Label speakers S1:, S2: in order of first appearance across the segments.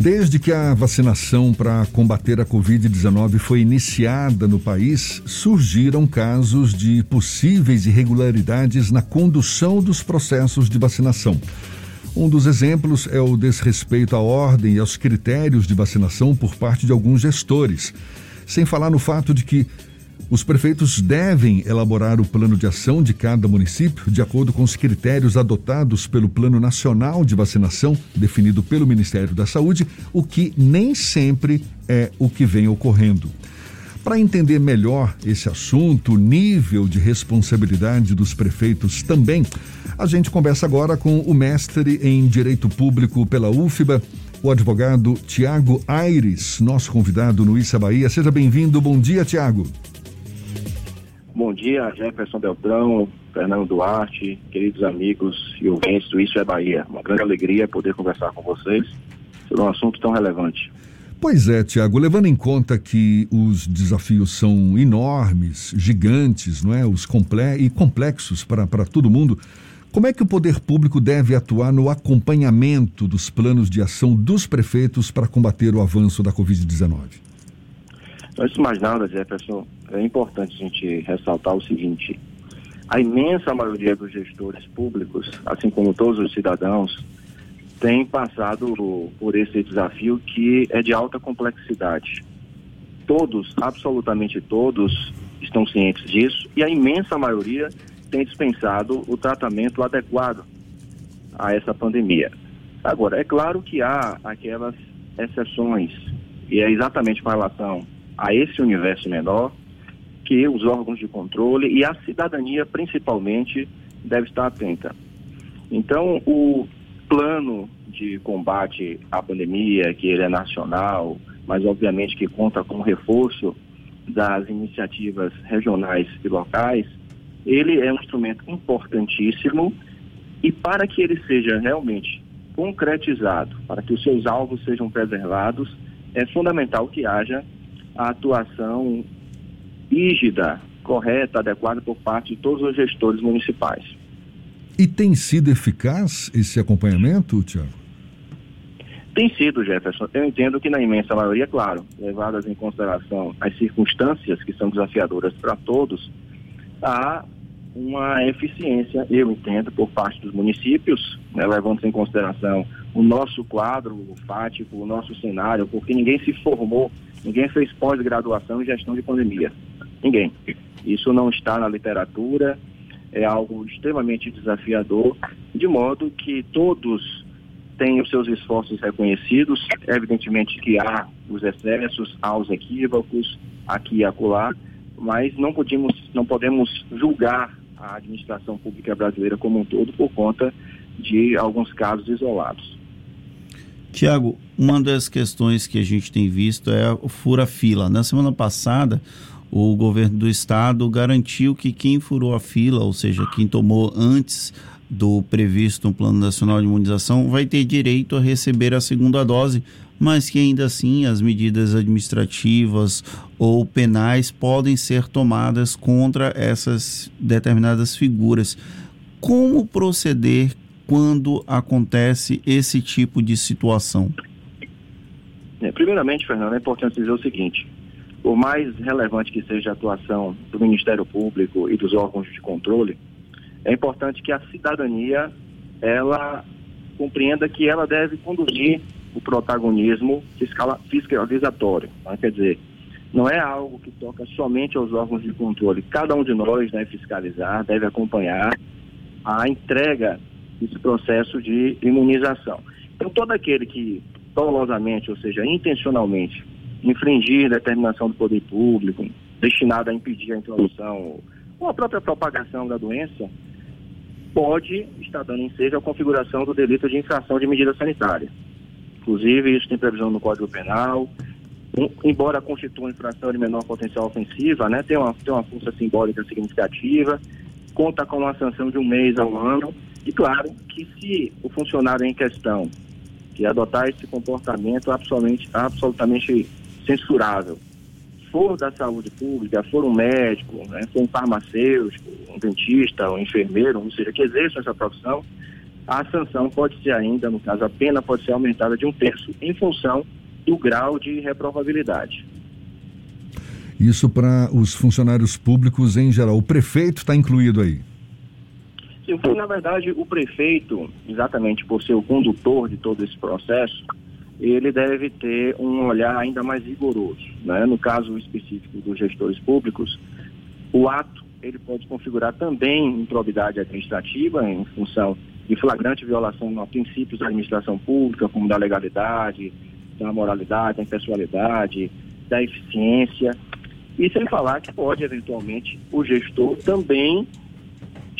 S1: Desde que a vacinação para combater a Covid-19 foi iniciada no país, surgiram casos de possíveis irregularidades na condução dos processos de vacinação. Um dos exemplos é o desrespeito à ordem e aos critérios de vacinação por parte de alguns gestores. Sem falar no fato de que os prefeitos devem elaborar o plano de ação de cada município de acordo com os critérios adotados pelo Plano Nacional de Vacinação, definido pelo Ministério da Saúde, o que nem sempre é o que vem ocorrendo. Para entender melhor esse assunto, o nível de responsabilidade dos prefeitos também, a gente conversa agora com o mestre em Direito Público pela UFBA, o advogado Tiago Aires, nosso convidado no Issa Bahia. Seja bem-vindo. Bom dia, Tiago.
S2: Dia, Jefferson Beltrão, Fernando Duarte, queridos amigos e ouvintes do Isso é Bahia. Uma grande alegria poder conversar com vocês sobre um assunto tão relevante.
S1: Pois é, Tiago, levando em conta que os desafios são enormes, gigantes, não é? Os comple e complexos para todo mundo, como é que o poder público deve atuar no acompanhamento dos planos de ação dos prefeitos para combater o avanço da Covid-19?
S2: Antes de mais nada, Jefferson, é importante a gente ressaltar o seguinte: a imensa maioria dos gestores públicos, assim como todos os cidadãos, tem passado por esse desafio que é de alta complexidade. Todos, absolutamente todos, estão cientes disso e a imensa maioria tem dispensado o tratamento adequado a essa pandemia. Agora, é claro que há aquelas exceções, e é exatamente com relação a esse universo menor que os órgãos de controle e a cidadania, principalmente, deve estar atenta. Então, o plano de combate à pandemia, que ele é nacional, mas obviamente que conta com o reforço das iniciativas regionais e locais, ele é um instrumento importantíssimo e para que ele seja realmente concretizado, para que os seus alvos sejam preservados, é fundamental que haja a atuação rígida, correta, adequada por parte de todos os gestores municipais.
S1: E tem sido eficaz esse acompanhamento, Tiago?
S2: Tem sido, Jefferson. Eu entendo que na imensa maioria, claro, levadas em consideração as circunstâncias que são desafiadoras para todos, há uma eficiência, eu entendo, por parte dos municípios, né, levando em consideração o nosso quadro fático, o nosso cenário, porque ninguém se formou Ninguém fez pós-graduação em gestão de pandemia. Ninguém. Isso não está na literatura, é algo extremamente desafiador, de modo que todos têm os seus esforços reconhecidos. Evidentemente que há os excessos, há os equívocos, aqui e acolá, mas não podemos, não podemos julgar a administração pública brasileira como um todo por conta de alguns casos isolados.
S3: Tiago, uma das questões que a gente tem visto é o fura-fila. Na semana passada, o governo do estado garantiu que quem furou a fila, ou seja, quem tomou antes do previsto no Plano Nacional de Imunização, vai ter direito a receber a segunda dose, mas que ainda assim as medidas administrativas ou penais podem ser tomadas contra essas determinadas figuras. Como proceder quando acontece esse tipo de situação?
S2: É, primeiramente, Fernando, é importante dizer o seguinte: por mais relevante que seja a atuação do Ministério Público e dos órgãos de controle, é importante que a cidadania ela compreenda que ela deve conduzir o protagonismo fiscalizatório. Né? Quer dizer, não é algo que toca somente aos órgãos de controle. Cada um de nós deve fiscalizar, deve acompanhar a entrega esse processo de imunização. Então, todo aquele que dolosamente, ou seja, intencionalmente, infringir determinação do poder público destinada a impedir a introdução ou a própria propagação da doença, pode estar dando ensejo à configuração do delito de infração de medida sanitária. Inclusive, isso tem previsão no Código Penal. Embora constitua infração de menor potencial ofensiva, né, tem, uma, tem uma força simbólica significativa, conta com uma sanção de um mês a um ano, e claro que se o funcionário em questão que adotar esse comportamento absolutamente, absolutamente censurável for da saúde pública, for um médico, né, for um farmacêutico, um dentista, um enfermeiro, ou seja, que exerça essa profissão, a sanção pode ser ainda, no caso, a pena pode ser aumentada de um terço em função do grau de reprovabilidade.
S1: Isso para os funcionários públicos em geral. O prefeito está incluído aí?
S2: Sim, na verdade, o prefeito, exatamente por ser o condutor de todo esse processo, ele deve ter um olhar ainda mais rigoroso. Né? No caso específico dos gestores públicos, o ato ele pode configurar também improbidade administrativa em função de flagrante violação a princípios da administração pública, como da legalidade, da moralidade, da impessoalidade, da eficiência. E sem falar que pode, eventualmente, o gestor também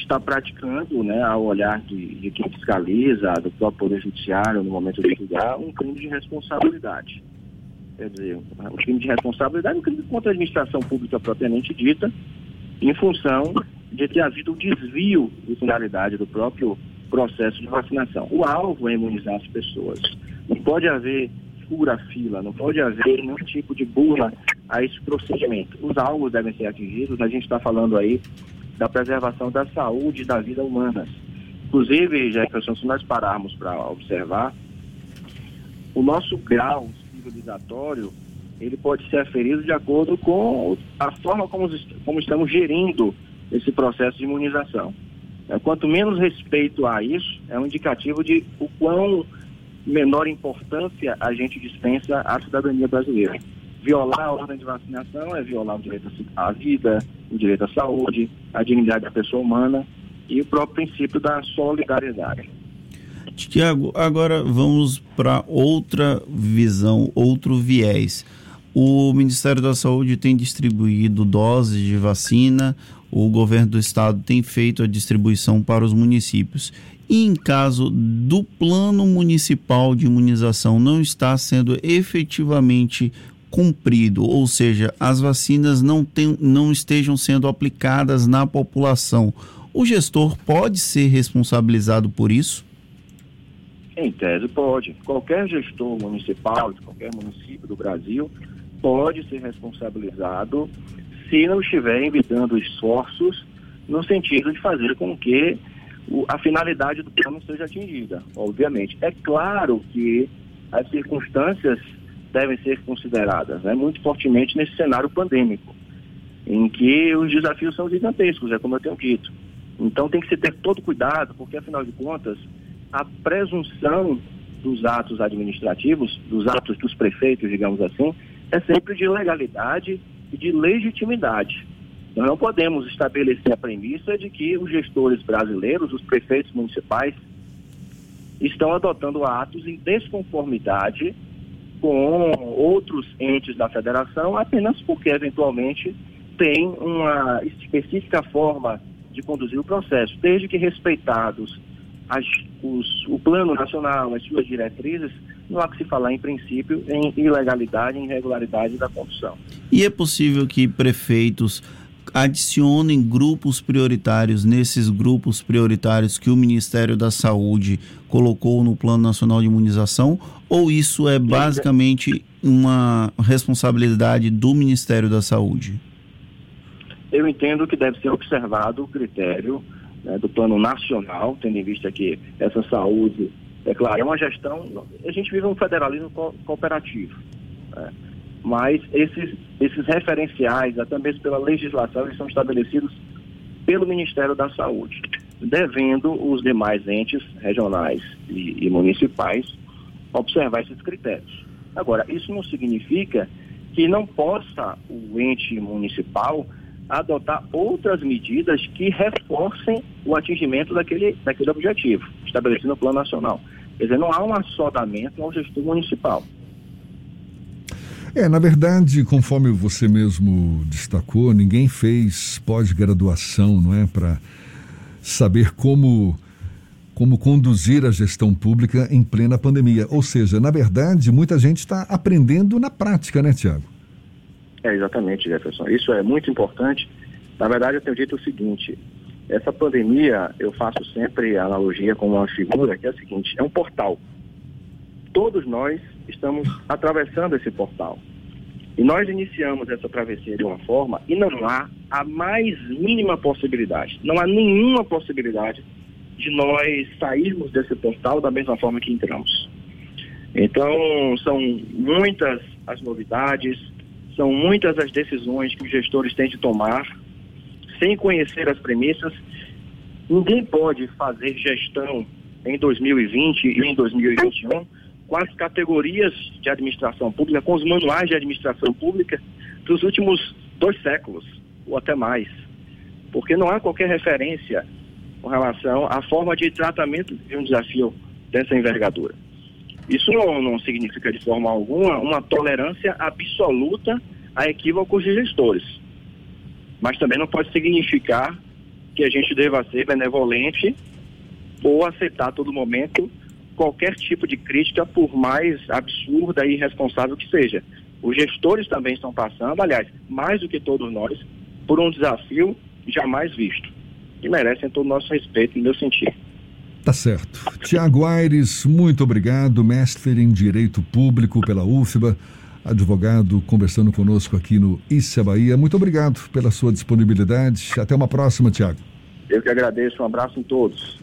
S2: estar praticando, né, ao olhar de, de quem fiscaliza, do próprio Poder Judiciário, no momento de julgar, um crime de responsabilidade. Quer dizer, um crime de responsabilidade é um crime contra a administração pública propriamente dita, em função de ter havido um desvio de finalidade do próprio processo de vacinação. O alvo é imunizar as pessoas. Não pode haver fura-fila, não pode haver nenhum tipo de bula a esse procedimento. Os alvos devem ser atingidos, a gente está falando aí da preservação da saúde e da vida humana. Inclusive, Jefferson, se nós pararmos para observar, o nosso grau civilizatório ele pode ser aferido de acordo com a forma como, como estamos gerindo esse processo de imunização. É, quanto menos respeito a isso, é um indicativo de o quão menor importância a gente dispensa à cidadania brasileira. Violar a ordem de vacinação é violar o direito à vida, o direito à saúde, a dignidade da pessoa humana e o próprio princípio da solidariedade.
S3: Tiago, agora vamos para outra visão, outro viés. O Ministério da Saúde tem distribuído doses de vacina, o governo do estado tem feito a distribuição para os municípios. E em caso do plano municipal de imunização não está sendo efetivamente cumprido, ou seja, as vacinas não, tem, não estejam sendo aplicadas na população, o gestor pode ser responsabilizado por isso?
S2: Em tese, pode. Qualquer gestor municipal de qualquer município do Brasil pode ser responsabilizado se não estiver evitando esforços no sentido de fazer com que a finalidade do plano seja atingida, obviamente. É claro que as circunstâncias devem ser consideradas né, muito fortemente nesse cenário pandêmico, em que os desafios são gigantescos, é como eu tenho dito. Então tem que se ter todo cuidado, porque afinal de contas, a presunção dos atos administrativos, dos atos dos prefeitos, digamos assim, é sempre de legalidade e de legitimidade. Nós não podemos estabelecer a premissa de que os gestores brasileiros, os prefeitos municipais, estão adotando atos em desconformidade com outros entes da federação apenas porque, eventualmente, tem uma específica forma de conduzir o processo, desde que respeitados as, os, o plano nacional, as suas diretrizes, não há que se falar, em princípio, em ilegalidade, em irregularidade da condução.
S3: E é possível que prefeitos adicionem grupos prioritários nesses grupos prioritários que o Ministério da Saúde colocou no Plano Nacional de Imunização? Ou isso é basicamente uma responsabilidade do Ministério da Saúde?
S2: Eu entendo que deve ser observado o critério né, do Plano Nacional, tendo em vista que essa saúde é claro, é uma gestão. A gente vive um federalismo co cooperativo. Né? Mas esses, esses referenciais, até mesmo pela legislação, eles são estabelecidos pelo Ministério da Saúde, devendo os demais entes regionais e, e municipais observar esses critérios. Agora, isso não significa que não possa o ente municipal adotar outras medidas que reforcem o atingimento daquele, daquele objetivo estabelecido no Plano Nacional. Quer dizer, não há um assodamento ao gestor municipal.
S1: É, na verdade, conforme você mesmo destacou, ninguém fez pós-graduação, não é, para saber como como conduzir a gestão pública em plena pandemia. Ou seja, na verdade, muita gente está aprendendo na prática, né, Tiago?
S2: É, exatamente, Jefferson. Isso é muito importante. Na verdade, eu tenho dito o seguinte: essa pandemia, eu faço sempre a analogia com uma figura que é a seguinte: é um portal. Todos nós estamos atravessando esse portal. E nós iniciamos essa travessia de uma forma e não há a mais mínima possibilidade, não há nenhuma possibilidade de nós sairmos desse portal da mesma forma que entramos. Então, são muitas as novidades, são muitas as decisões que os gestores têm de tomar, sem conhecer as premissas. Ninguém pode fazer gestão em 2020 e em 2021 com as categorias de administração pública, com os manuais de administração pública dos últimos dois séculos, ou até mais. Porque não há qualquer referência com relação à forma de tratamento de um desafio dessa envergadura. Isso não, não significa de forma alguma uma tolerância absoluta a equívocos de gestores. Mas também não pode significar que a gente deva ser benevolente ou aceitar a todo momento qualquer tipo de crítica, por mais absurda e irresponsável que seja. Os gestores também estão passando, aliás, mais do que todos nós, por um desafio jamais visto, que merecem todo o nosso respeito, no meu sentido.
S1: Tá certo. Tiago Aires, muito obrigado, mestre em Direito Público pela UFBA, advogado conversando conosco aqui no Issa Bahia. Muito obrigado pela sua disponibilidade. Até uma próxima, Tiago.
S2: Eu que agradeço. Um abraço em todos.